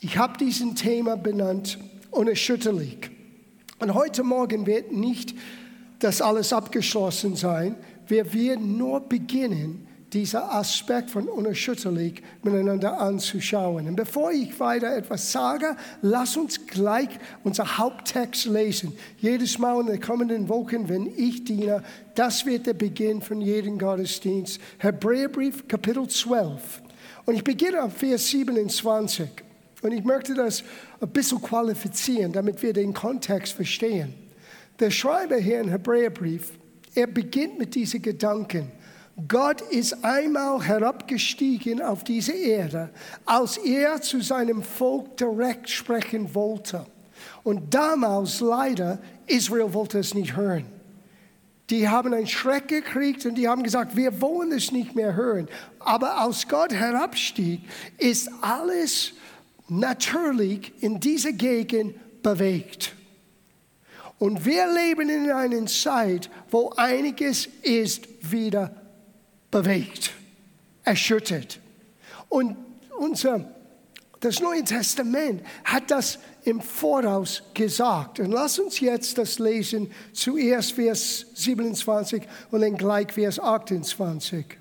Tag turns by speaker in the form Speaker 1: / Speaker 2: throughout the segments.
Speaker 1: Ich habe diesen Thema benannt, unerschütterlich. Und heute Morgen wird nicht das alles abgeschlossen sein. Wir werden nur beginnen, dieser Aspekt von unerschütterlich miteinander anzuschauen. Und bevor ich weiter etwas sage, lass uns gleich unser Haupttext lesen. Jedes Mal in den kommenden Wochen, wenn ich diene, das wird der Beginn von jedem Gottesdienst. Hebräerbrief, Kapitel 12. Und ich beginne ab Vers 27. Und ich möchte das ein bisschen qualifizieren, damit wir den Kontext verstehen. Der Schreiber hier im Hebräerbrief, er beginnt mit diesen Gedanken. Gott ist einmal herabgestiegen auf diese Erde, als er zu seinem Volk direkt sprechen wollte. Und damals leider, Israel wollte es nicht hören. Die haben einen Schreck gekriegt und die haben gesagt, wir wollen es nicht mehr hören. Aber als Gott herabstieg, ist alles natürlich in dieser Gegend bewegt. Und wir leben in einer Zeit, wo einiges ist wieder bewegt, erschüttert. Und unser, das Neue Testament hat das im Voraus gesagt. Und lass uns jetzt das lesen, zuerst Vers 27 und dann gleich Vers 28.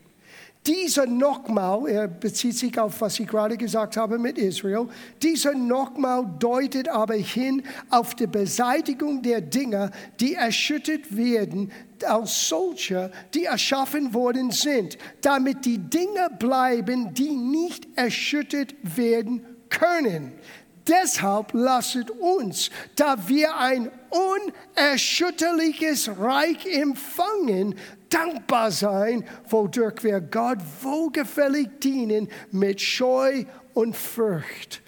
Speaker 1: Dieser nochmal, er bezieht sich auf, was ich gerade gesagt habe mit Israel, dieser nochmal deutet aber hin auf die Beseitigung der Dinge, die erschüttert werden, als solche, die erschaffen worden sind, damit die Dinge bleiben, die nicht erschüttert werden können. Deshalb lasset uns, da wir ein unerschütterliches Reich empfangen, dankbar sein, wodurch wir Gott wohlgefällig dienen mit Scheu und Furcht.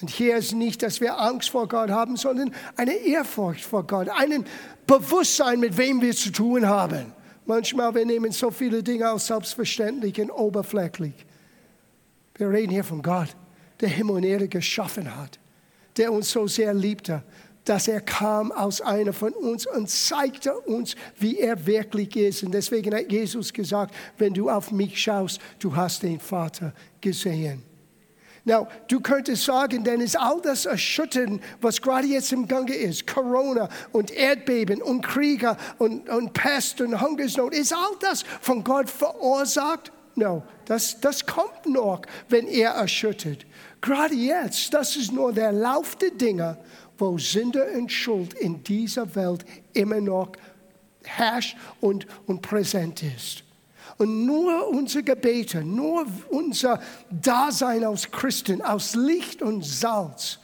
Speaker 1: Und hier ist nicht, dass wir Angst vor Gott haben, sondern eine Ehrfurcht vor Gott, ein Bewusstsein, mit wem wir zu tun haben. Manchmal wir nehmen so viele Dinge als selbstverständlich und oberflächlich. Wir reden hier von Gott, der Himmel und Erde geschaffen hat, der uns so sehr liebte, dass er kam aus einer von uns und zeigte uns, wie er wirklich ist. Und deswegen hat Jesus gesagt, wenn du auf mich schaust, du hast den Vater gesehen. Now, du könntest sagen, denn ist all das Erschüttern, was gerade jetzt im Gange ist, Corona und Erdbeben und Kriege und, und Pest und Hungersnot, ist all das von Gott verursacht? No, das, das kommt noch, wenn er erschüttert. Gerade jetzt, das ist nur der Lauf der Dinge wo Sünde und Schuld in dieser Welt immer noch herrscht und, und präsent ist. Und nur unsere Gebete, nur unser Dasein als Christen, aus Licht und Salz,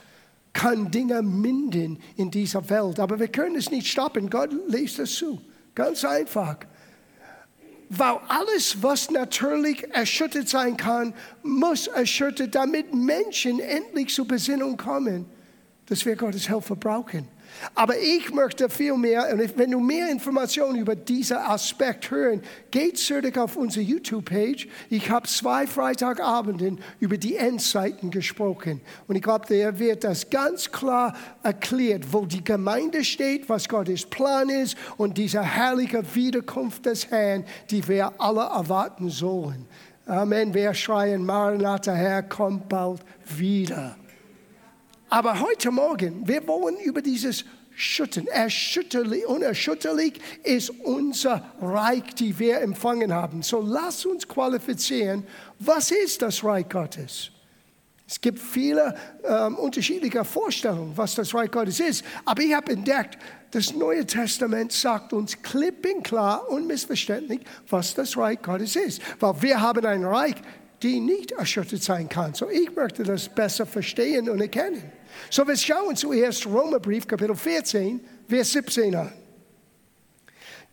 Speaker 1: kann Dinge minden in dieser Welt. Aber wir können es nicht stoppen. Gott lässt es zu. Ganz einfach. Weil alles, was natürlich erschüttert sein kann, muss erschüttert, damit Menschen endlich zur Besinnung kommen dass wir Gottes Hilfe brauchen. Aber ich möchte viel mehr, und wenn du mehr Informationen über diesen Aspekt hören, geht zurück auf unsere YouTube-Page. Ich habe zwei Freitagabenden über die Endzeiten gesprochen. Und ich glaube, der wird das ganz klar erklärt, wo die Gemeinde steht, was Gottes Plan ist und diese herrliche Wiederkunft des Herrn, die wir alle erwarten sollen. Amen. Wir schreien, Maranatha, Herr, kommt bald wieder. Aber heute Morgen, wir wollen über dieses Schütten, erschütterlich, unerschütterlich ist unser Reich, die wir empfangen haben. So lass uns qualifizieren, was ist das Reich Gottes? Es gibt viele ähm, unterschiedliche Vorstellungen, was das Reich Gottes ist. Aber ich habe entdeckt, das Neue Testament sagt uns klipp und klar, unmissverständlich, was das Reich Gottes ist. Weil wir haben ein Reich, die nicht erschüttert sein kann. So ich möchte das besser verstehen und erkennen. So wir schauen zuerst Römerbrief Kapitel 14, Vers 17 an.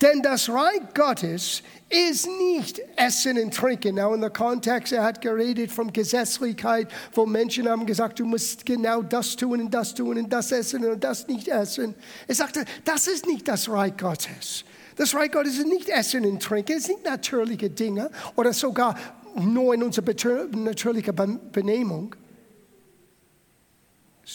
Speaker 1: Denn das Reich Gottes ist nicht Essen und Trinken. Now in der Kontext, er hat geredet von Gesetzlichkeit, wo Menschen haben gesagt, du musst genau das tun und das tun und das essen und das nicht essen. Er sagte, das ist nicht das Reich Gottes. Das Reich Gottes ist nicht Essen und Trinken, es sind natürliche Dinge oder sogar nur in unserer natürlichen Benehmung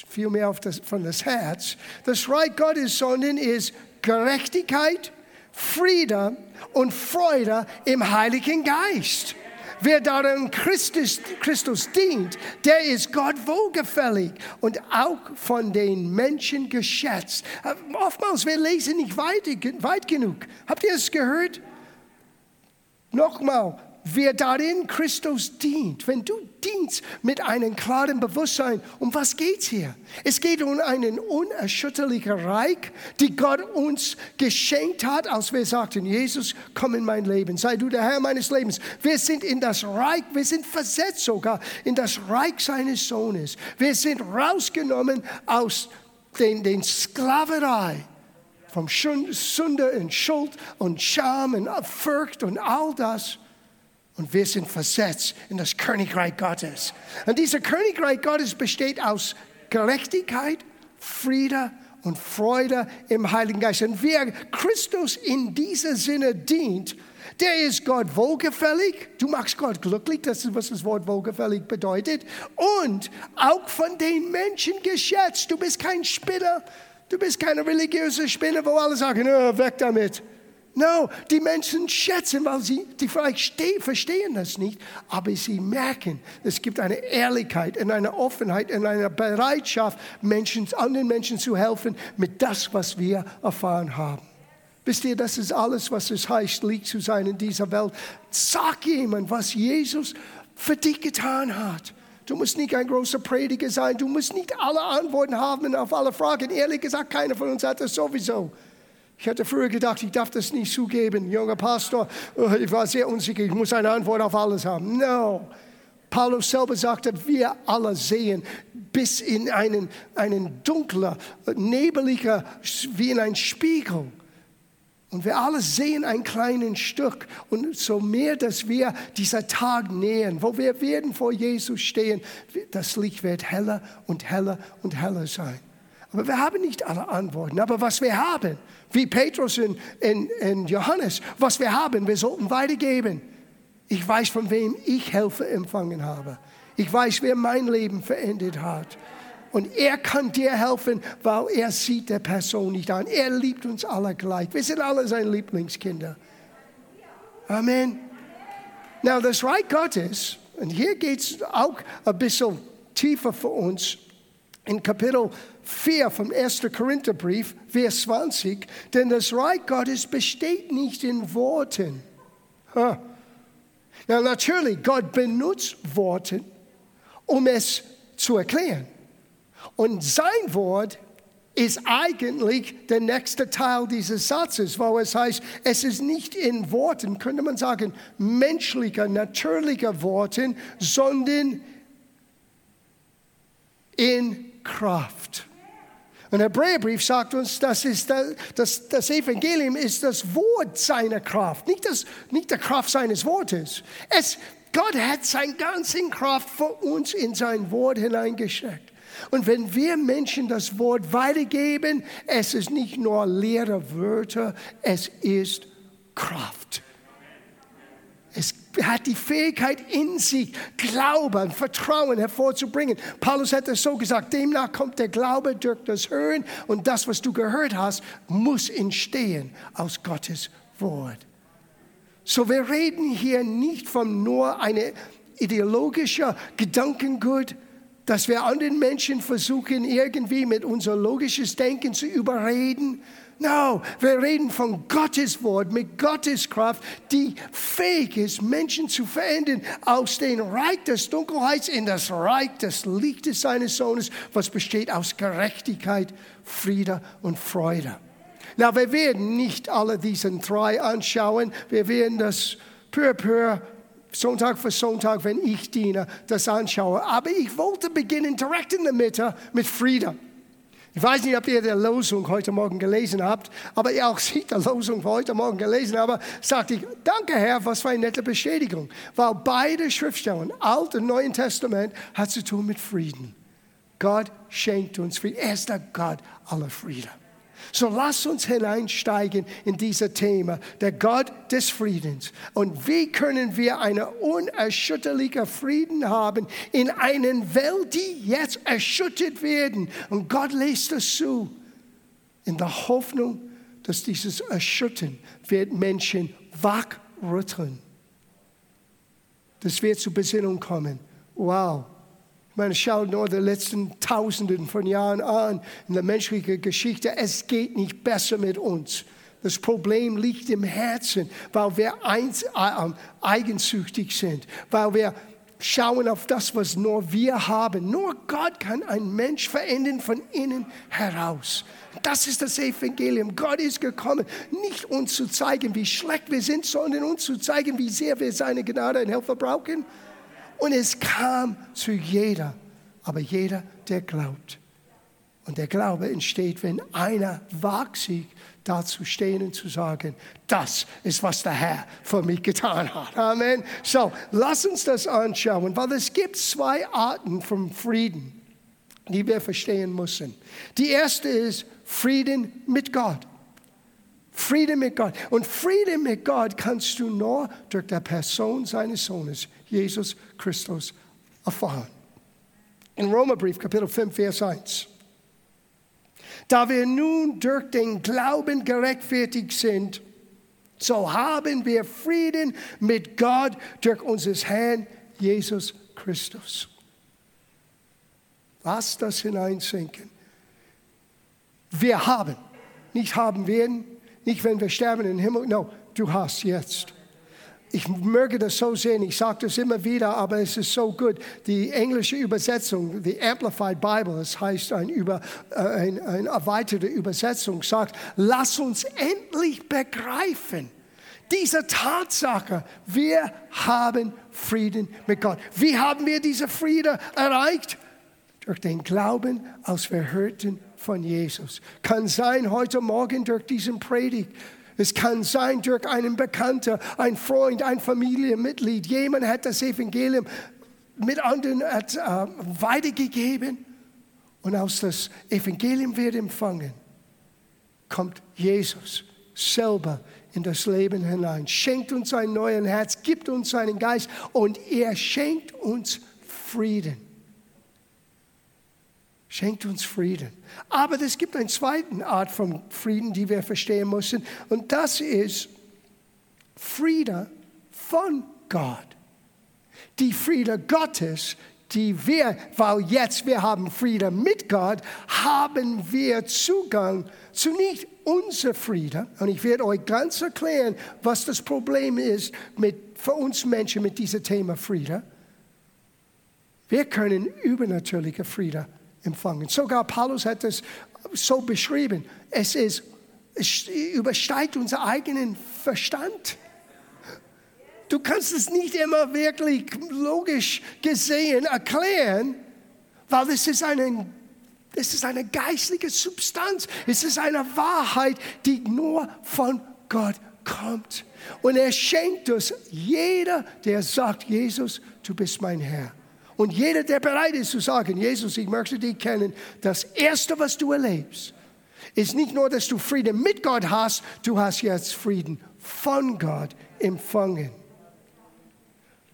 Speaker 1: viel mehr auf das, von das Herz. Das Reich Gottes, sondern ist Gerechtigkeit, Friede und Freude im Heiligen Geist. Wer darin Christus, Christus dient, der ist Gott wohlgefällig und auch von den Menschen geschätzt. Oftmals, wir lesen nicht weit, weit genug. Habt ihr es gehört? Nochmal, wer darin Christus dient, wenn du dienst mit einem klaren Bewusstsein, um was geht's hier? Es geht um einen unerschütterlichen Reich, die Gott uns geschenkt hat, als wir sagten, Jesus, komm in mein Leben, sei du der Herr meines Lebens. Wir sind in das Reich, wir sind versetzt sogar in das Reich seines Sohnes. Wir sind rausgenommen aus den, den Sklaverei vom Sünde und Schuld und Scham und Furcht und all das und wir sind versetzt in das Königreich Gottes. Und dieses Königreich Gottes besteht aus Gerechtigkeit, Friede und Freude im Heiligen Geist. Und wer Christus in diesem Sinne dient, der ist Gott wohlgefällig. Du machst Gott glücklich, das ist, was das Wort wohlgefällig bedeutet. Und auch von den Menschen geschätzt. Du bist kein Spinner. Du bist keine religiöse Spinner, wo alle sagen, oh, weg damit. No, die Menschen schätzen, weil sie die vielleicht verstehen das nicht, aber sie merken, es gibt eine Ehrlichkeit und eine Offenheit und eine Bereitschaft, Menschen, anderen Menschen zu helfen mit das, was wir erfahren haben. Wisst ihr, das ist alles, was es heißt, liegt zu sein in dieser Welt. Sag jemand, was Jesus für dich getan hat. Du musst nicht ein großer Prediger sein, du musst nicht alle Antworten haben auf alle Fragen. Ehrlich gesagt, keiner von uns hat das sowieso. Ich hatte früher gedacht, ich darf das nicht zugeben. Junger Pastor, oh, ich war sehr unsicher, ich muss eine Antwort auf alles haben. No. Paulus selber sagte, wir alle sehen bis in einen, einen dunkler, nebeliger, wie in einen Spiegel. Und wir alle sehen ein kleines Stück. Und so mehr, dass wir dieser Tag nähern, wo wir werden vor Jesus stehen, das Licht wird heller und heller und heller sein. Aber wir haben nicht alle Antworten. Aber was wir haben, wie Petrus und, und, und Johannes, was wir haben, wir sollten weitergeben. Ich weiß, von wem ich Hilfe empfangen habe. Ich weiß, wer mein Leben verändert hat. Und er kann dir helfen, weil er sieht der Person nicht an. Er liebt uns alle gleich. Wir sind alle seine Lieblingskinder. Amen. Now, das Reich Gottes, und hier geht es auch ein bisschen tiefer für uns, in Kapitel 4 vom 1. Korintherbrief, Vers 20, denn das Reich Gottes besteht nicht in Worten. Huh. Na, natürlich, Gott benutzt Worte, um es zu erklären. Und sein Wort ist eigentlich der nächste Teil dieses Satzes, wo es heißt, es ist nicht in Worten, könnte man sagen, menschlicher, natürlicher Worten, sondern in Kraft. Und der Hebräerbrief sagt uns, das, ist das, das Evangelium ist das Wort seiner Kraft, nicht, das, nicht der Kraft seines Wortes. Es, Gott hat seine ganze Kraft für uns in sein Wort hineingesteckt. Und wenn wir Menschen das Wort weitergeben, es ist nicht nur leere Wörter, es ist Kraft. Hat die Fähigkeit in sich, Glauben, Vertrauen hervorzubringen. Paulus hat es so gesagt, demnach kommt der Glaube durch das Hören und das, was du gehört hast, muss entstehen aus Gottes Wort. So, wir reden hier nicht von nur einem ideologischen Gedankengut, dass wir anderen Menschen versuchen, irgendwie mit unser logisches Denken zu überreden, No, wir reden von Gottes Wort mit Gottes Kraft, die fähig ist, Menschen zu verändern aus dem Reich des Dunkelheits in das Reich des Lichtes seines Sohnes, was besteht aus Gerechtigkeit, Friede und Freude. Na, wir werden nicht alle diese drei anschauen. Wir werden das peu à Sonntag für Sonntag, wenn ich diene, das anschaue. Aber ich wollte beginnen direkt in der Mitte mit Frieden. Ich weiß nicht, ob ihr die Losung heute Morgen gelesen habt, aber ihr auch seht die Losung heute Morgen gelesen habe, sagte ich, danke Herr, was für eine nette Bestätigung. Weil beide Schriftstellen, Alt und Neuen Testament, hat zu tun mit Frieden. Gott schenkt uns Frieden. Er ist der Gott aller Frieden. So lass uns hineinsteigen in dieses Thema, der Gott des Friedens. Und wie können wir einen unerschütterlichen Frieden haben in einer Welt, die jetzt erschüttert werden? Und Gott lässt es zu, in der Hoffnung, dass dieses Erschüttern wird Menschen wachrütteln. dass wir zur Besinnung kommen. Wow. Ich meine, schau nur die letzten Tausenden von Jahren an in der menschlichen Geschichte. Es geht nicht besser mit uns. Das Problem liegt im Herzen, weil wir eins, äh, eigensüchtig sind, weil wir schauen auf das, was nur wir haben. Nur Gott kann einen Mensch verändern von innen heraus. Das ist das Evangelium. Gott ist gekommen, nicht uns zu zeigen, wie schlecht wir sind, sondern uns zu zeigen, wie sehr wir seine Gnade und Hilfe brauchen. Und es kam zu jeder, aber jeder, der glaubt. Und der Glaube entsteht, wenn einer wagt sich dazu stehen und zu sagen, das ist, was der Herr für mich getan hat. Amen. So, lass uns das anschauen, weil es gibt zwei Arten von Frieden, die wir verstehen müssen. Die erste ist Frieden mit Gott. Frieden mit Gott. Und Frieden mit Gott kannst du nur durch die Person seines Sohnes, Jesus Christus, erfahren. In Römerbrief, Kapitel 5, Vers 1. Da wir nun durch den Glauben gerechtfertigt sind, so haben wir Frieden mit Gott durch unseres Herrn Jesus Christus. Lass das hineinsinken. Wir haben, nicht haben werden, nicht wenn wir sterben im Himmel, no, du hast jetzt ich möge das so sehen, ich sage das immer wieder, aber es ist so gut. Die englische Übersetzung, die Amplified Bible, das heißt ein über, äh, ein, eine erweiterte Übersetzung, sagt, lass uns endlich begreifen, diese Tatsache, wir haben Frieden mit Gott. Wie haben wir diese Friede erreicht? Durch den Glauben, als wir hörten von Jesus. Kann sein heute Morgen durch diesen Predigt es kann sein durch einen Bekannter, ein Freund, ein Familienmitglied. Jemand hat das Evangelium mit anderen hat, äh, weitergegeben und aus das Evangelium wird empfangen, kommt Jesus selber in das Leben hinein, schenkt uns ein neues Herz, gibt uns seinen Geist und er schenkt uns Frieden schenkt uns Frieden. Aber es gibt eine zweite Art von Frieden, die wir verstehen müssen, und das ist Friede von Gott. Die Friede Gottes, die wir, weil jetzt wir haben Frieden mit Gott, haben wir Zugang zu nicht unser Friede. Und ich werde euch ganz erklären, was das Problem ist mit, für uns Menschen mit diesem Thema Friede. Wir können übernatürliche Friede empfangen. Sogar Paulus hat es so beschrieben. Es, ist, es übersteigt unseren eigenen Verstand. Du kannst es nicht immer wirklich logisch gesehen erklären, weil es ist eine, es ist eine geistliche Substanz. Es ist eine Wahrheit, die nur von Gott kommt. Und er schenkt es jeder, der sagt, Jesus, du bist mein Herr. Und jeder, der bereit ist zu sagen, Jesus, ich möchte dich kennen, das Erste, was du erlebst, ist nicht nur, dass du Frieden mit Gott hast, du hast jetzt Frieden von Gott empfangen.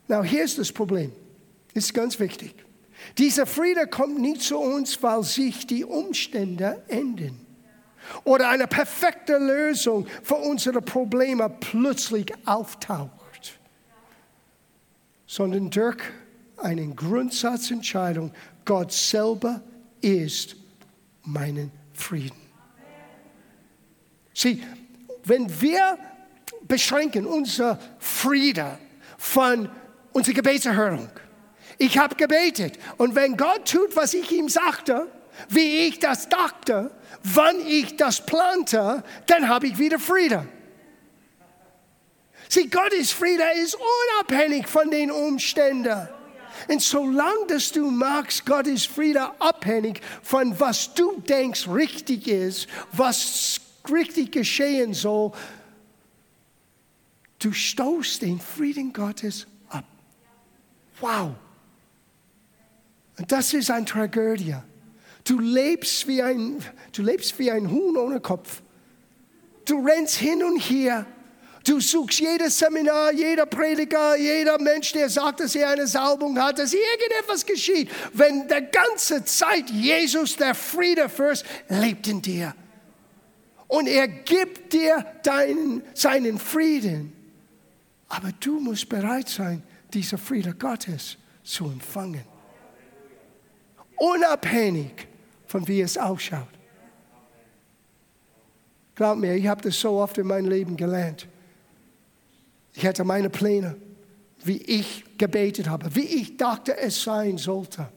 Speaker 1: Now, hier ist das Problem. Ist ganz wichtig. Dieser Friede kommt nicht zu uns, weil sich die Umstände ändern oder eine perfekte Lösung für unsere Probleme plötzlich auftaucht, sondern durch eine Grundsatzentscheidung. Gott selber ist meinen Frieden. Sieh, wenn wir beschränken unser Friede von unserer Gebetserhörung. Ich habe gebetet und wenn Gott tut, was ich ihm sagte, wie ich das dachte, wann ich das plante, dann habe ich wieder Friede. Sieh, Gottes Friede ist unabhängig von den Umständen. Und solange dass du magst, Gott ist Friede abhängig von was du denkst richtig ist, was richtig geschehen soll, du stoßt den Frieden Gottes ab. Wow. Und das ist eine Tragödie. Du lebst wie ein, du lebst wie ein Huhn ohne Kopf. Du rennst hin und her Du suchst jedes Seminar, jeder Prediger, jeder Mensch, der sagt, dass er eine Salbung hat, dass irgendetwas geschieht. Wenn der ganze Zeit Jesus, der Friedefürst, lebt in dir. Und er gibt dir deinen, seinen Frieden. Aber du musst bereit sein, dieser Friede Gottes zu empfangen. Unabhängig von wie es ausschaut. Glaub mir, ich habe das so oft in meinem Leben gelernt. Ich hatte meine Pläne, wie ich gebetet habe, wie ich dachte, es sein sollte.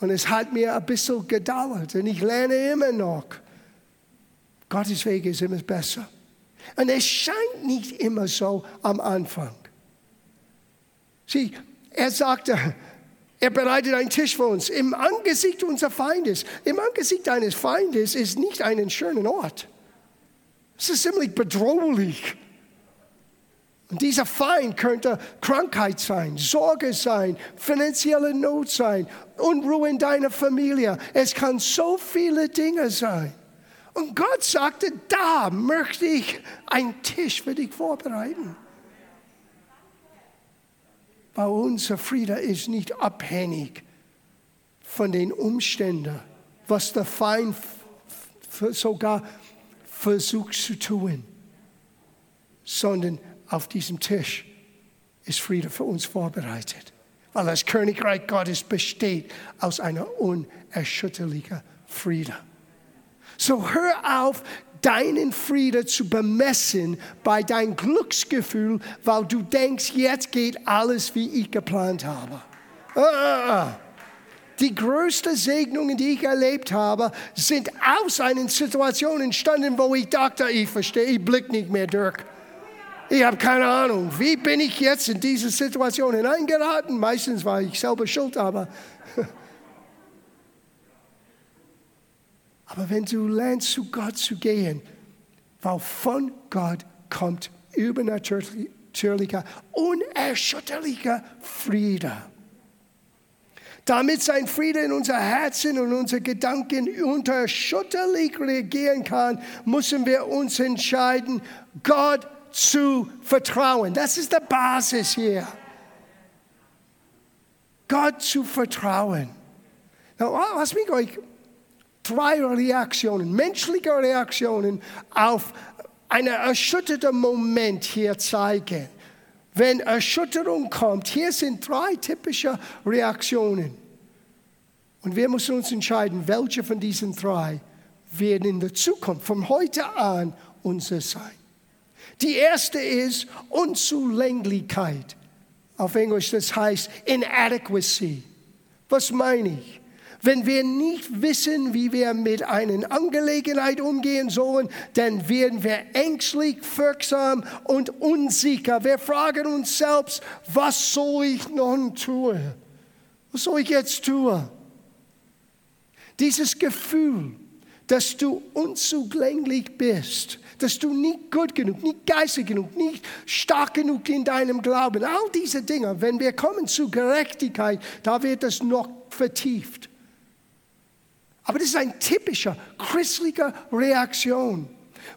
Speaker 1: Und es hat mir ein bisschen gedauert und ich lerne immer noch. Gottes Weg ist immer besser. Und es scheint nicht immer so am Anfang. Sieh, er sagte, er bereitet einen Tisch für uns im Angesicht unseres Feindes. Im Angesicht eines Feindes ist nicht ein schöner Ort. Es ist ziemlich bedrohlich. Und dieser Feind könnte Krankheit sein, Sorge sein, finanzielle Not sein, Unruhe in deiner Familie. Es kann so viele Dinge sein. Und Gott sagte, da möchte ich einen Tisch für dich vorbereiten. Weil unser Friede ist nicht abhängig von den Umständen, was der Feind sogar versucht zu tun, sondern auf diesem Tisch ist Friede für uns vorbereitet. Weil das Königreich Gottes besteht aus einer unerschütterlichen Friede. So hör auf, deinen Frieden zu bemessen bei deinem Glücksgefühl, weil du denkst, jetzt geht alles, wie ich geplant habe. Ah. Die größten Segnungen, die ich erlebt habe, sind aus einer Situation entstanden, wo ich dachte, ich verstehe, ich blick nicht mehr durch. Ich habe keine Ahnung, wie bin ich jetzt in diese Situation hineingeraten? Meistens war ich selber schuld, aber Aber wenn du lernst, zu Gott zu gehen, weil von Gott kommt übernatürlicher, unerschütterlicher Friede. Damit sein Friede in unser Herzen und unsere Gedanken unerschütterlich reagieren kann, müssen wir uns entscheiden, Gott zu vertrauen. Das ist die Basis hier. Gott zu vertrauen. Now, lass mich euch drei Reaktionen, menschliche Reaktionen auf einen erschütterten Moment hier zeigen. Wenn Erschütterung kommt, hier sind drei typische Reaktionen. Und wir müssen uns entscheiden, welche von diesen drei werden in der Zukunft, von heute an, unser sein. Die erste ist Unzulänglichkeit. Auf Englisch, das heißt Inadequacy. Was meine ich? Wenn wir nicht wissen, wie wir mit einer Angelegenheit umgehen sollen, dann werden wir ängstlich, wirksam und unsicher. Wir fragen uns selbst, was soll ich nun tun? Was soll ich jetzt tun? Dieses Gefühl, dass du unzugänglich bist, dass du nicht gut genug, nicht geistig genug, nicht stark genug in deinem Glauben, all diese Dinge, wenn wir kommen zu Gerechtigkeit, da wird das noch vertieft. Aber das ist eine typische christliche Reaktion.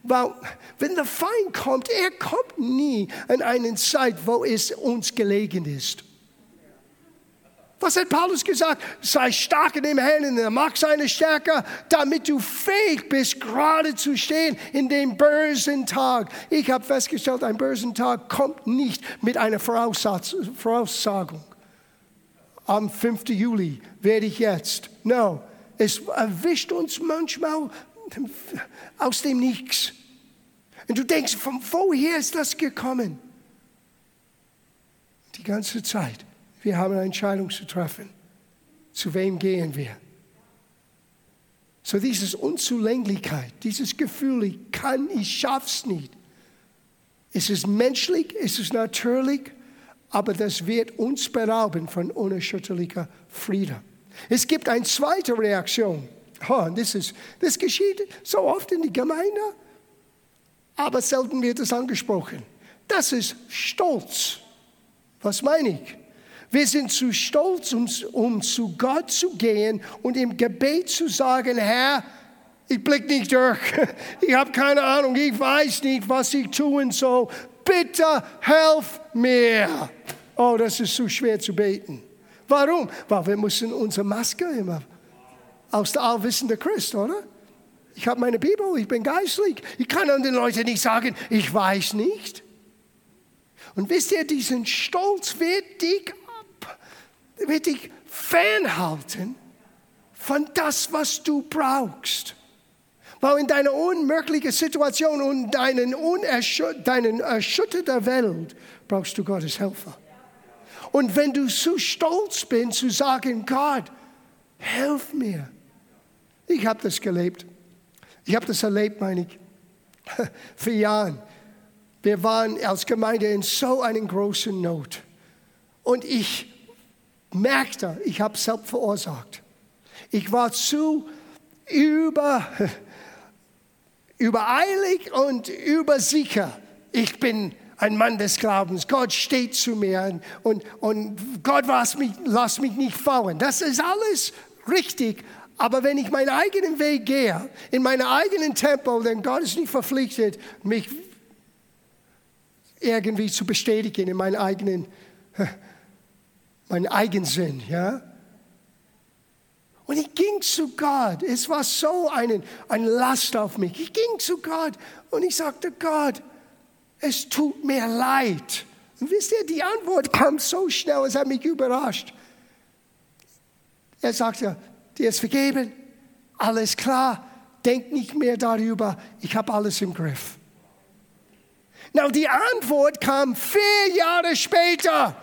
Speaker 1: Weil, wenn der Feind kommt, er kommt nie in eine Zeit, wo es uns gelegen ist. Was hat Paulus gesagt? Sei stark in dem Herrn, in der Macht seiner Stärke, damit du fähig bist, gerade zu stehen in dem bösen Tag. Ich habe festgestellt, ein bösen Tag kommt nicht mit einer Voraussagung. Am 5. Juli werde ich jetzt. No, es erwischt uns manchmal aus dem Nichts. Und du denkst, von woher ist das gekommen? Die ganze Zeit. Wir haben eine Entscheidung zu treffen. Zu wem gehen wir? So dieses Unzulänglichkeit, dieses Gefühl, ich kann, ich schaff's nicht. Es ist menschlich, es ist natürlich, aber das wird uns berauben von unerschütterlicher Frieden. Es gibt eine zweite Reaktion. Oh, das, ist, das geschieht so oft in der Gemeinde, aber selten wird es angesprochen. Das ist Stolz. Was meine ich? Wir sind zu stolz, um, um zu Gott zu gehen und im Gebet zu sagen, Herr, ich blick nicht durch, ich habe keine Ahnung, ich weiß nicht, was ich tun soll. Bitte helf mir. Oh, das ist zu schwer zu beten. Warum? Weil wir müssen unsere Maske immer aus der allwissenden Christ, oder? Ich habe meine Bibel, ich bin geistlich. Ich kann an den Leuten nicht sagen, ich weiß nicht. Und wisst ihr, diesen Stolz wird dich wird dich fernhalten von das, was du brauchst. Weil in deiner unmöglichen Situation und deinen, deinen erschütterten Welt brauchst du Gottes Helfer. Und wenn du zu stolz bist, zu sagen, Gott, helf mir. Ich habe das gelebt. Ich habe das erlebt, meine ich, für Jahre. Wir waren als Gemeinde in so einer großen Not. Und ich merkte, ich habe es selbst verursacht. Ich war zu über, übereilig und übersicher. Ich bin ein Mann des Glaubens. Gott steht zu mir und, und Gott lass mich, lass mich nicht fallen. Das ist alles richtig. Aber wenn ich meinen eigenen Weg gehe, in meinem eigenen Tempo, dann Gott ist nicht verpflichtet, mich irgendwie zu bestätigen in meinen eigenen, meinen Eigensinn, ja. Und ich ging zu Gott. Es war so eine, eine Last auf mich. Ich ging zu Gott und ich sagte, Gott, es tut mir leid. Und wisst ihr, die Antwort kam so schnell, es hat mich überrascht. Er sagte, dir ist vergeben, alles klar, denk nicht mehr darüber, ich habe alles im Griff. Na, die Antwort kam vier Jahre später.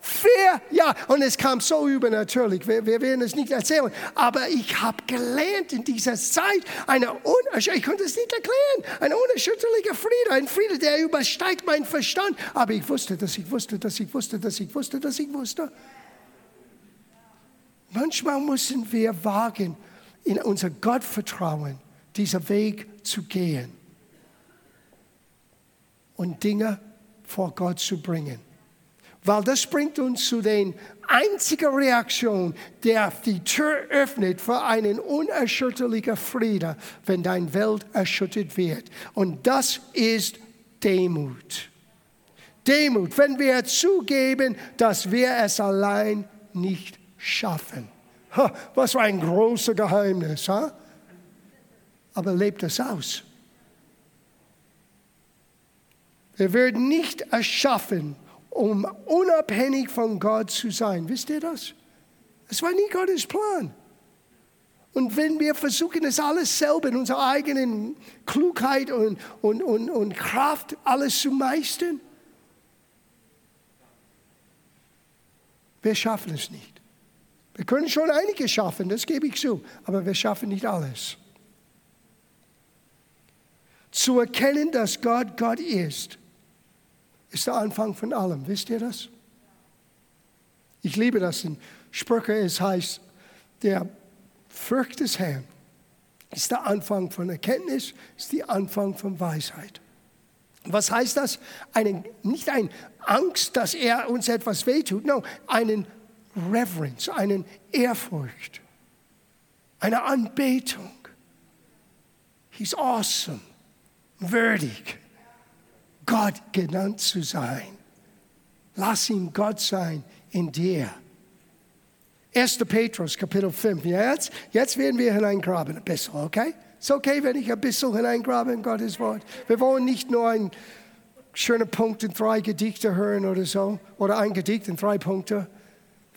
Speaker 1: Vier Jahre. Und es kam so übernatürlich. Wir, wir werden es nicht erzählen. Aber ich habe gelernt in dieser Zeit, eine ich konnte es nicht erklären, ein unerschütterlicher Friede, ein Friede, der übersteigt meinen Verstand. Aber ich wusste, dass ich wusste, dass ich wusste, dass ich wusste, dass ich wusste. Manchmal müssen wir wagen, in unser Gottvertrauen diesen Weg zu gehen und Dinge vor Gott zu bringen. Weil das bringt uns zu den einzigen Reaktion, der die Tür öffnet für einen unerschütterlichen Frieden, wenn deine Welt erschüttert wird. Und das ist Demut. Demut, wenn wir zugeben, dass wir es allein nicht schaffen. Ha, was für ein großes Geheimnis. Ha? Aber lebt es aus. Wir werden nicht erschaffen, um unabhängig von Gott zu sein. Wisst ihr das? Es war nie Gottes Plan. Und wenn wir versuchen, es alles selber in unserer eigenen Klugheit und, und, und, und Kraft alles zu meistern, wir schaffen es nicht. Wir können schon einiges schaffen, das gebe ich zu, aber wir schaffen nicht alles. Zu erkennen, dass Gott Gott ist, ist der Anfang von allem. Wisst ihr das? Ich liebe das in Sprüche. Es heißt, der Furcht des Herrn ist der Anfang von Erkenntnis, ist der Anfang von Weisheit. Was heißt das? Einen, nicht eine Angst, dass er uns etwas wehtut, no, einen Reverence, einen Ehrfurcht, eine Anbetung. He's awesome, würdig. Gott genannt zu sein. Lass ihn Gott sein in dir. 1. Petrus, Kapitel 5. Jetzt, jetzt werden wir hineingraben ein bisschen, okay? Ist okay, wenn ich ein bisschen hineingrabe in Gottes Wort? Wir wollen nicht nur einen schönen Punkt in drei Gedichte hören oder so, oder ein Gedicht in drei Punkte.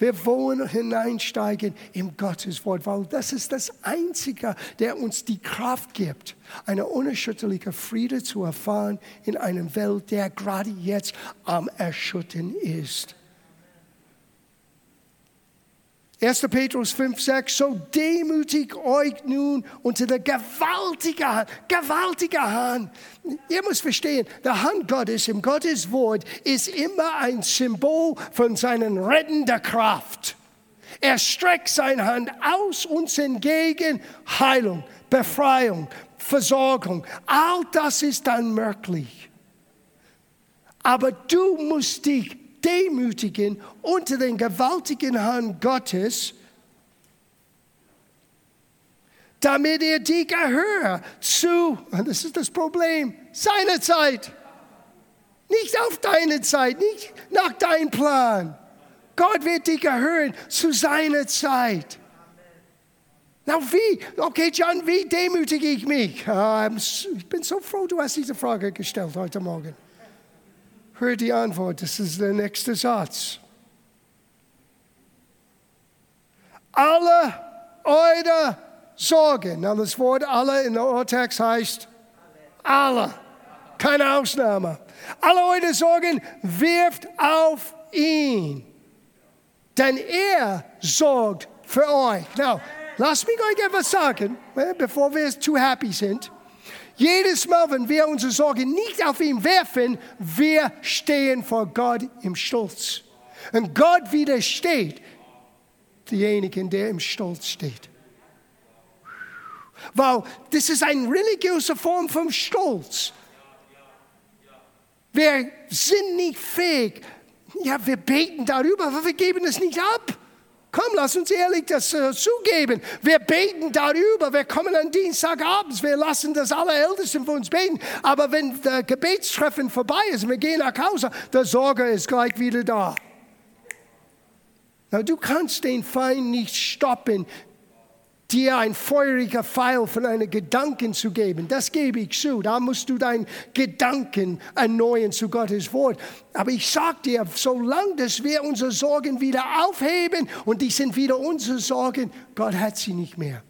Speaker 1: Wir wollen hineinsteigen in Gottes Wort, weil das ist das Einzige, der uns die Kraft gibt, eine unerschütterliche Friede zu erfahren in einer Welt, der gerade jetzt am Erschüttern ist. 1. Petrus 5, 6, so demütig euch nun unter der gewaltigen Hand, gewaltige Hand. Ihr müsst verstehen, der Hand Gottes im Gottes Wort ist immer ein Symbol von seiner rettender Kraft. Er streckt seine Hand aus uns entgegen Heilung, Befreiung, Versorgung. All das ist dann möglich. Aber du musst dich demütigen unter den gewaltigen Hand Gottes, damit er dich erhöht zu, und das ist das Problem, seiner Zeit. Nicht auf deine Zeit, nicht nach deinem Plan. Gott wird dich erhöhen zu seiner Zeit. Na wie? Okay, John, wie demütige ich mich? Ah, ich bin so froh, du hast diese Frage gestellt heute Morgen. Hör die Antwort, das ist der nächste Satz. Alle eure Sorgen, na das Wort alle in der Urtext heißt alle, keine Ausnahme. Alle eure Sorgen wirft auf ihn, denn er sorgt für euch. Now, lasst mich euch etwas sagen, eh, bevor wir zu happy sind. Jedes Mal, wenn wir unsere Sorgen nicht auf ihn werfen, wir stehen vor Gott im Stolz. Und Gott widersteht denjenigen, der im Stolz steht. Weil das ist eine religiöse Form von Stolz. Wir sind nicht fähig. Ja, wir beten darüber, aber wir geben es nicht ab. Komm, lass uns ehrlich das äh, zugeben. Wir beten darüber. Wir kommen am Dienstagabend. Wir lassen das Allerältesten für uns beten. Aber wenn der Gebetstreffen vorbei ist und wir gehen nach Hause, der Sorge ist gleich wieder da. Na, du kannst den Feind nicht stoppen, dir ein feuriger Pfeil von einem Gedanken zu geben. Das gebe ich zu. Da musst du deinen Gedanken erneuern zu Gottes Wort. Aber ich sage dir, solange dass wir unsere Sorgen wieder aufheben und die sind wieder unsere Sorgen, Gott hat sie nicht mehr.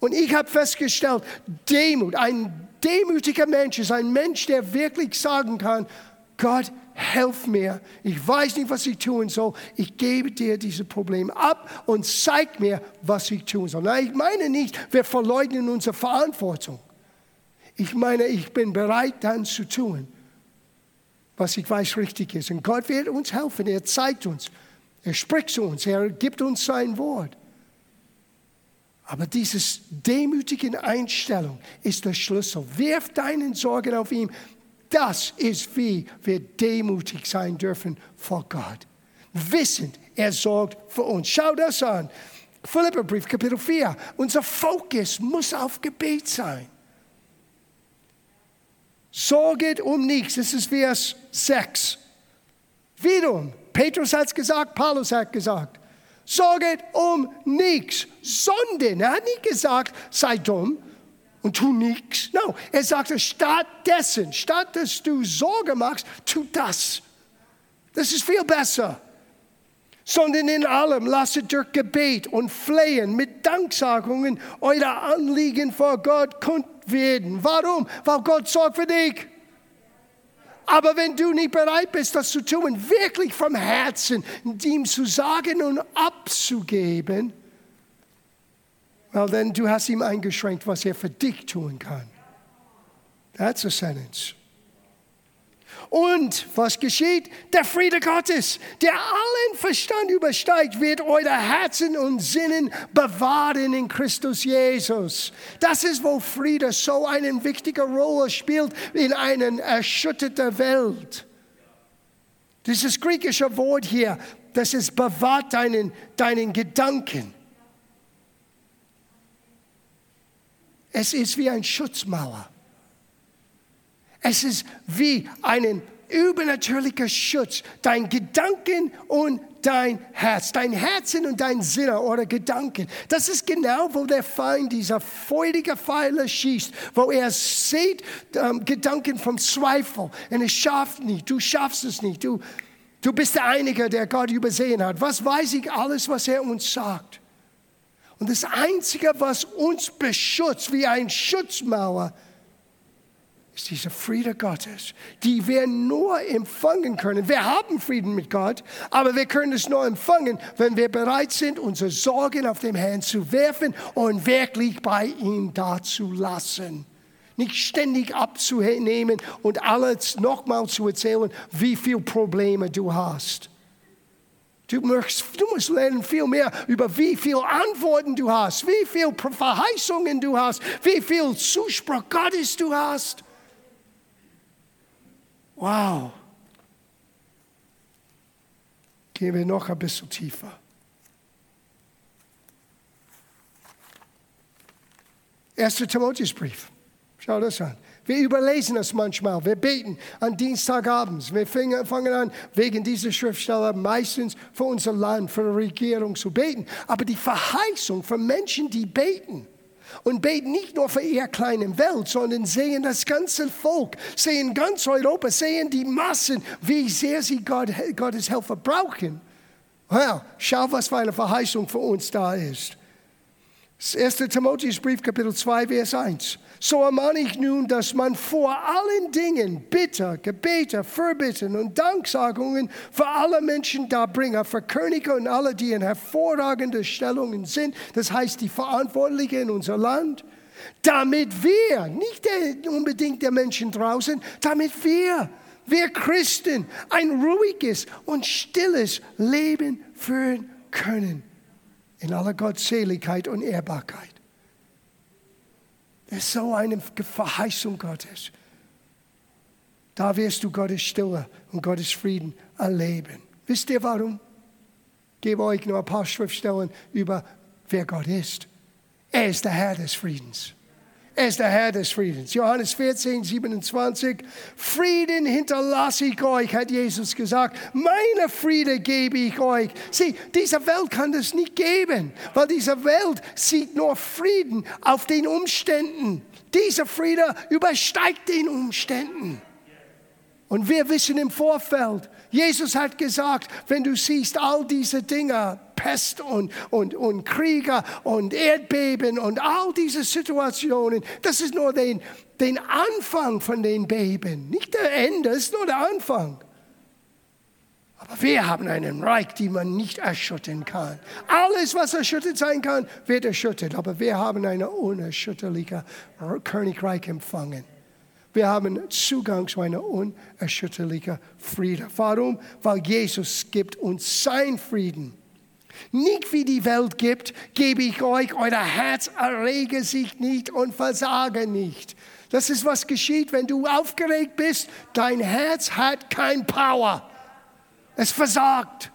Speaker 1: Und ich habe festgestellt, Demut, ein demütiger Mensch ist ein Mensch, der wirklich sagen kann, Gott, helf mir. Ich weiß nicht, was ich tun soll. Ich gebe dir dieses Problem ab und zeig mir, was ich tun soll. Nein, ich meine nicht, wir verleugnen unsere Verantwortung. Ich meine, ich bin bereit, dann zu tun, was ich weiß richtig ist. Und Gott wird uns helfen. Er zeigt uns. Er spricht zu uns. Er gibt uns sein Wort. Aber diese demütige Einstellung ist der Schlüssel. Wirf deinen Sorgen auf ihn das ist, wie wir demütig sein dürfen vor Gott. Wissend, er sorgt für uns. Schau das an. Philipperbrief, Kapitel 4. Unser Fokus muss auf Gebet sein. Sorget um nichts. Das ist Vers 6. Wiederum, Petrus hat es gesagt, Paulus hat gesagt. Sorget um nichts, sondern, er hat nicht gesagt, sei dumm, und tu nichts. No, er sagte, stattdessen, statt dass du Sorge machst, tu das. Das ist viel besser. Sondern in allem lasset durch Gebet und Flehen mit Danksagungen eure Anliegen vor Gott kund werden. Warum? Weil Gott sorgt für dich. Aber wenn du nicht bereit bist, das zu tun, wirklich vom Herzen ihm zu sagen und abzugeben, Well, then du hast ihm eingeschränkt, was er für dich tun kann. That's a sentence. Und was geschieht? Der Friede Gottes, der allen Verstand übersteigt, wird eure Herzen und Sinnen bewahren in Christus Jesus. Das ist, wo Friede so eine wichtige Rolle spielt in einer erschütterten Welt. Dieses griechische Wort hier, das ist bewahrt deinen, deinen Gedanken. Es ist wie ein Schutzmauer. Es ist wie ein übernatürlicher Schutz. Dein Gedanken und dein Herz, dein Herzen und dein Sinne oder Gedanken. Das ist genau, wo der Feind dieser feurige Pfeile schießt, wo er sieht ähm, Gedanken vom Zweifel. Und es schafft nicht, du schaffst es nicht, du, du bist der Einige, der Gott übersehen hat. Was weiß ich alles, was er uns sagt? Und das Einzige, was uns beschützt, wie eine Schutzmauer, ist dieser Friede Gottes, die wir nur empfangen können. Wir haben Frieden mit Gott, aber wir können es nur empfangen, wenn wir bereit sind, unsere Sorgen auf dem Herrn zu werfen und wirklich bei ihm dazulassen. Nicht ständig abzunehmen und alles nochmal zu erzählen, wie viele Probleme du hast. Du musst, du musst lernen viel mehr über wie viele Antworten du hast, wie viele Verheißungen du hast, wie viel Zuspruch Gottes du hast. Wow. Gehen wir noch ein bisschen tiefer. Erster Timotheusbrief. Schau das an. Wir überlesen es manchmal. Wir beten an Dienstagabends. Wir fangen an, wegen dieser Schriftsteller meistens für unser Land, für die Regierung zu beten. Aber die Verheißung für Menschen, die beten, und beten nicht nur für ihre kleine Welt, sondern sehen das ganze Volk, sehen ganz Europa, sehen die Massen, wie sehr sie Gott, Gottes Hilfe brauchen. Well, schau, was für eine Verheißung für uns da ist. 1. Timotheusbrief, Kapitel 2, Vers 1. So ermahne ich nun, dass man vor allen Dingen Bitte, Gebete, Fürbitten und Danksagungen für alle Menschen darbringe, für Könige und alle, die in hervorragenden Stellungen sind, das heißt die Verantwortlichen in unser Land, damit wir, nicht unbedingt der Menschen draußen, damit wir, wir Christen, ein ruhiges und stilles Leben führen können in aller Gottseligkeit und Ehrbarkeit. Das ist so eine Verheißung Gottes. Da wirst du Gottes Stille und Gottes Frieden erleben. Wisst ihr warum? Ich gebe euch nur ein paar Schriftstellen über, wer Gott ist. Er ist der Herr des Friedens. Er ist der Herr des Friedens. Johannes 14, 27. Frieden hinterlasse ich euch, hat Jesus gesagt. Meine Friede gebe ich euch. Sieh, diese Welt kann das nicht geben, weil diese Welt sieht nur Frieden auf den Umständen. Dieser Friede übersteigt den Umständen. Und wir wissen im Vorfeld, Jesus hat gesagt, wenn du siehst all diese Dinge, Pest und, und, und Kriege und Erdbeben und all diese Situationen, das ist nur den, den Anfang von den Beben, nicht der Ende, das ist nur der Anfang. Aber wir haben einen Reich, den man nicht erschüttern kann. Alles, was erschüttert sein kann, wird erschüttert. Aber wir haben ein unerschütterliches Königreich empfangen. Wir haben Zugang zu einer unerschütterlichen Frieden. Warum? Weil Jesus gibt uns sein Frieden. Nicht wie die Welt gibt, gebe ich euch, euer Herz errege sich nicht und versage nicht. Das ist, was geschieht, wenn du aufgeregt bist. Dein Herz hat kein Power. Es versagt.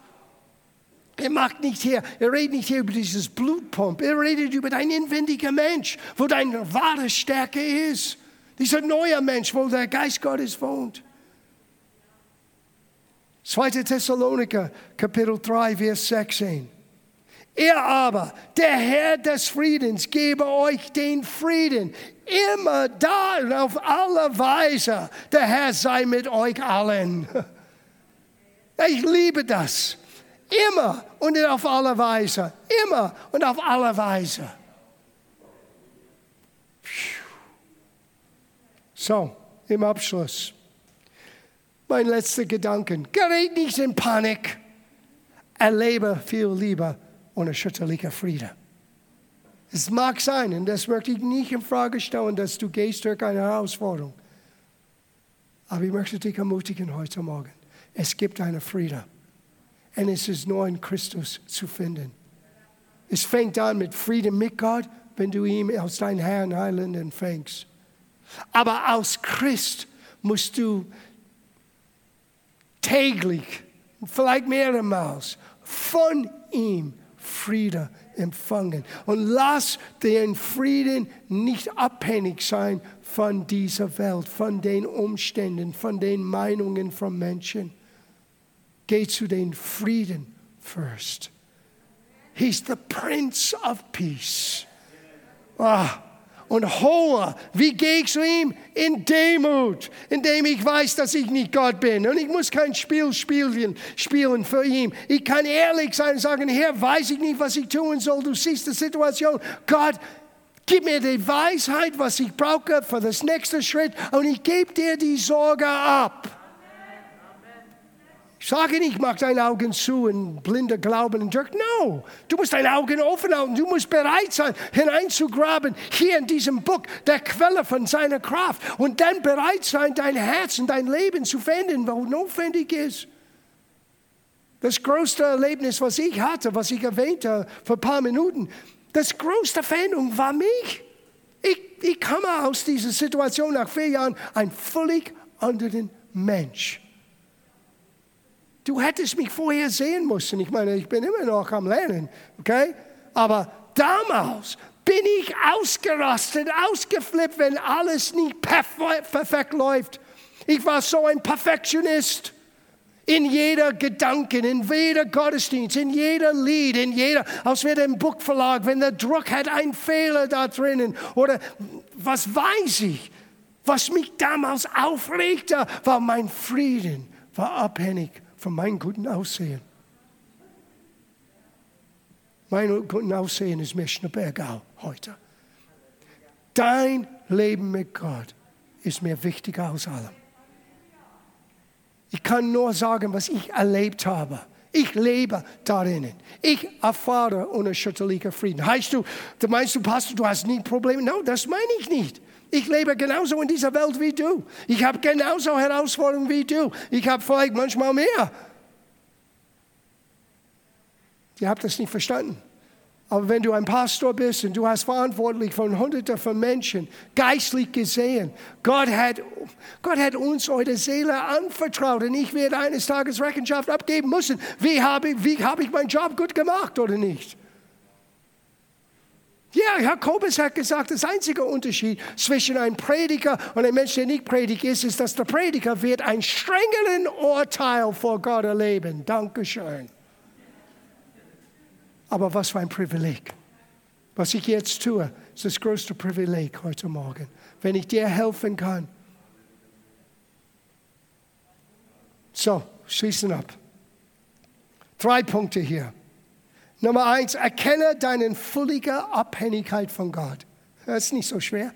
Speaker 1: Er macht nicht hier, er redet nicht hier über dieses Blutpump. Er redet über dein inwendiger Mensch, wo deine wahre Stärke ist. Dieser neue Mensch, wo der Geist Gottes wohnt. 2. Thessaloniker, Kapitel 3, Vers 16. Er aber, der Herr des Friedens, gebe euch den Frieden immer da und auf alle Weise. Der Herr sei mit euch allen. Ich liebe das. Immer und auf alle Weise. Immer und auf alle Weise. So, im Abschluss. Mein letzter Gedanke. Gerät nicht in Panik. Erlebe viel lieber unerschütterlicher Friede. Es mag sein, und das möchte ich nicht in Frage stellen, dass du gehst durch eine Herausforderung. Aber ich möchte dich ermutigen heute Morgen. Es gibt eine Friede. Und es ist nur in Christus zu finden. Es fängt an mit Frieden mit Gott, wenn du ihn als dein Herrn Heiland empfängst. Aber als Christ musst du täglich, vielleicht mehrmals, von ihm Frieden empfangen. Und lass den Frieden nicht abhängig sein von dieser Welt, von den Umständen, von den Meinungen von Menschen. Geh zu den Frieden first. He's the Prince of Peace. Ah und hohe. Wie gehe ich zu ihm? In Demut, indem ich weiß, dass ich nicht Gott bin. Und ich muss kein Spiel spielen, spielen für ihn. Ich kann ehrlich sein und sagen, Herr, weiß ich nicht, was ich tun soll. Du siehst die Situation. Gott, gib mir die Weisheit, was ich brauche für das nächste Schritt. Und ich gebe dir die Sorge ab. Sage nicht, mach deine Augen zu und blinder Glauben und drück. No, du musst deine Augen offen halten. Du musst bereit sein, hineinzugraben, hier in diesem Buch, der Quelle von seiner Kraft. Und dann bereit sein, dein Herz und dein Leben zu finden, wo notwendig ist. Das größte Erlebnis, was ich hatte, was ich erwähnte vor ein paar Minuten, das größte Veränderung war mich. Ich, ich komme aus dieser Situation nach vier Jahren ein völlig anderen Mensch. Du hättest mich vorher sehen müssen. Ich meine, ich bin immer noch am Lernen, okay? Aber damals bin ich ausgerastet, ausgeflippt, wenn alles nicht perfekt läuft. Ich war so ein Perfektionist. In jeder Gedanken, in jeder Gottesdienst, in jeder Lied, in jeder, aus jedem Buchverlag, wenn der Druck hat, ein Fehler da drinnen oder was weiß ich, was mich damals aufregte, war mein Frieden, war abhängig von meinem guten Aussehen. Mein guten Aussehen ist mir schnuppergal heute. Dein Leben mit Gott ist mir wichtiger als allem. Ich kann nur sagen, was ich erlebt habe. Ich lebe darin. Ich erfahre unerschütterlichen Frieden. Heißt du meinst du, Pastor, du hast nie Probleme? Nein, no, das meine ich nicht. Ich lebe genauso in dieser Welt wie du. Ich habe genauso Herausforderungen wie du. Ich habe vielleicht manchmal mehr. Ihr habt das nicht verstanden. Aber wenn du ein Pastor bist und du hast verantwortlich von Hunderten von Menschen, geistlich gesehen, Gott hat, Gott hat uns eure Seele anvertraut und ich werde eines Tages Rechenschaft abgeben müssen. Wie habe wie habe ich meinen Job gut gemacht oder nicht? Ja, Jakobus hat gesagt, das einzige Unterschied zwischen einem Prediger und einem Menschen, der nicht predigt ist, ist, dass der Prediger wird ein strengeren Urteil vor Gott erleben. Dankeschön. Aber was für ein Privileg. Was ich jetzt tue, ist das größte Privileg heute Morgen. Wenn ich dir helfen kann. So, schließen ab. Drei Punkte hier. Nummer eins, erkenne deine völlige Abhängigkeit von Gott. Das ist nicht so schwer.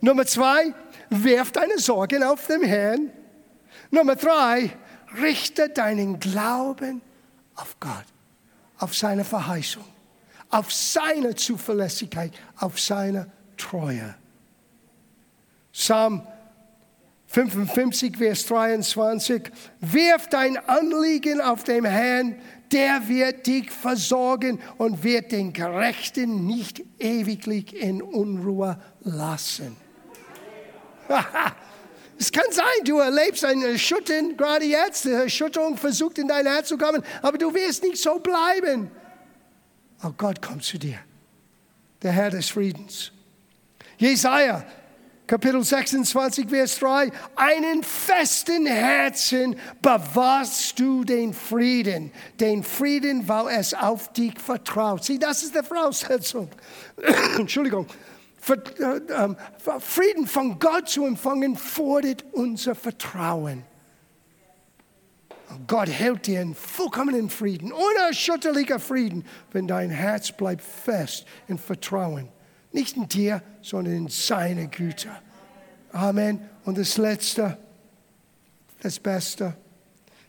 Speaker 1: Nummer zwei, werf deine Sorgen auf den Herrn. Nummer drei, richte deinen Glauben auf Gott auf seine Verheißung, auf seine Zuverlässigkeit, auf seine Treue. Psalm 55, Vers 23. Wirf dein Anliegen auf den Herrn, der wird dich versorgen und wird den Gerechten nicht ewiglich in Unruhe lassen. Es kann sein, du erlebst ein Erschüttern gerade jetzt, die Erschütterung versucht in dein Herz zu kommen, aber du wirst nicht so bleiben. Aber Gott kommt zu dir, der Herr des Friedens. Jesaja, Kapitel 26, Vers 3. Einen festen Herzen bewahrst du den Frieden. Den Frieden, weil es auf dich vertraut. Sieh, das ist die Voraussetzung. Entschuldigung. Äh, ähm, Frieden von Gott zu empfangen, fordert unser Vertrauen. Gott hält dir in vollkommenen Frieden, unerschütterlicher Frieden, wenn dein Herz bleibt fest in Vertrauen. Nicht in dir, sondern in seine Güte. Amen. Und das Letzte, das Beste.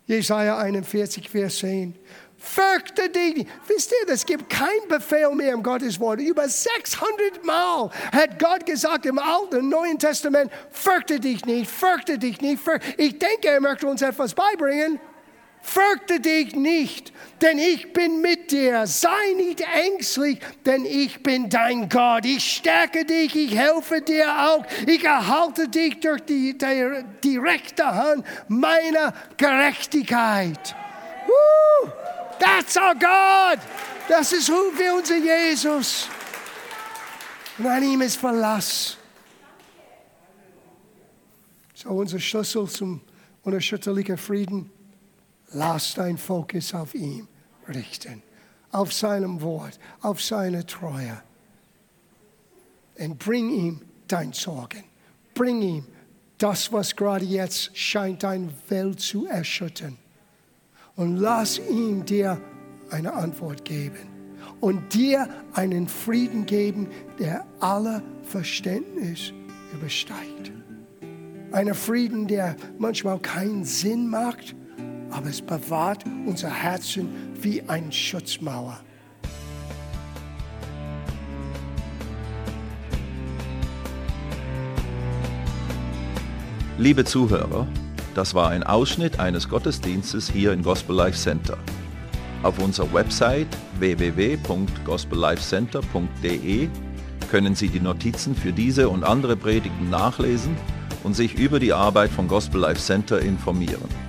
Speaker 1: Jesaja 41, Vers 10. Fürchte dich. Wisst ihr, es gibt kein Befehl mehr im Gottes Wort. Über 600 Mal hat Gott gesagt im Alten und Neuen Testament, fürchte dich nicht, fürchte dich nicht. Fürchte. Ich denke, er möchte uns etwas beibringen. Fürchte dich nicht, denn ich bin mit dir. Sei nicht ängstlich, denn ich bin dein Gott. Ich stärke dich, ich helfe dir auch. Ich erhalte dich durch die, die, die rechte Hand meiner Gerechtigkeit. Woo! That's our God. Das ist wie unser Jesus. Und an ihm ist Verlass. So unser Schlüssel zum unerschütterlichen Frieden. Lass dein Fokus auf ihm richten. Auf seinem Wort, auf seine Treue. Und bring ihm dein Sorgen. Bring ihm das, was gerade jetzt scheint, deine Welt zu erschüttern und lass ihn dir eine Antwort geben und dir einen Frieden geben, der alle Verständnis übersteigt. Einen Frieden, der manchmal keinen Sinn macht, aber es bewahrt unser Herzen wie eine Schutzmauer.
Speaker 2: Liebe Zuhörer, das war ein Ausschnitt eines Gottesdienstes hier im Gospel Life Center. Auf unserer Website www.gospellifecenter.de können Sie die Notizen für diese und andere Predigten nachlesen und sich über die Arbeit von Gospel Life Center informieren.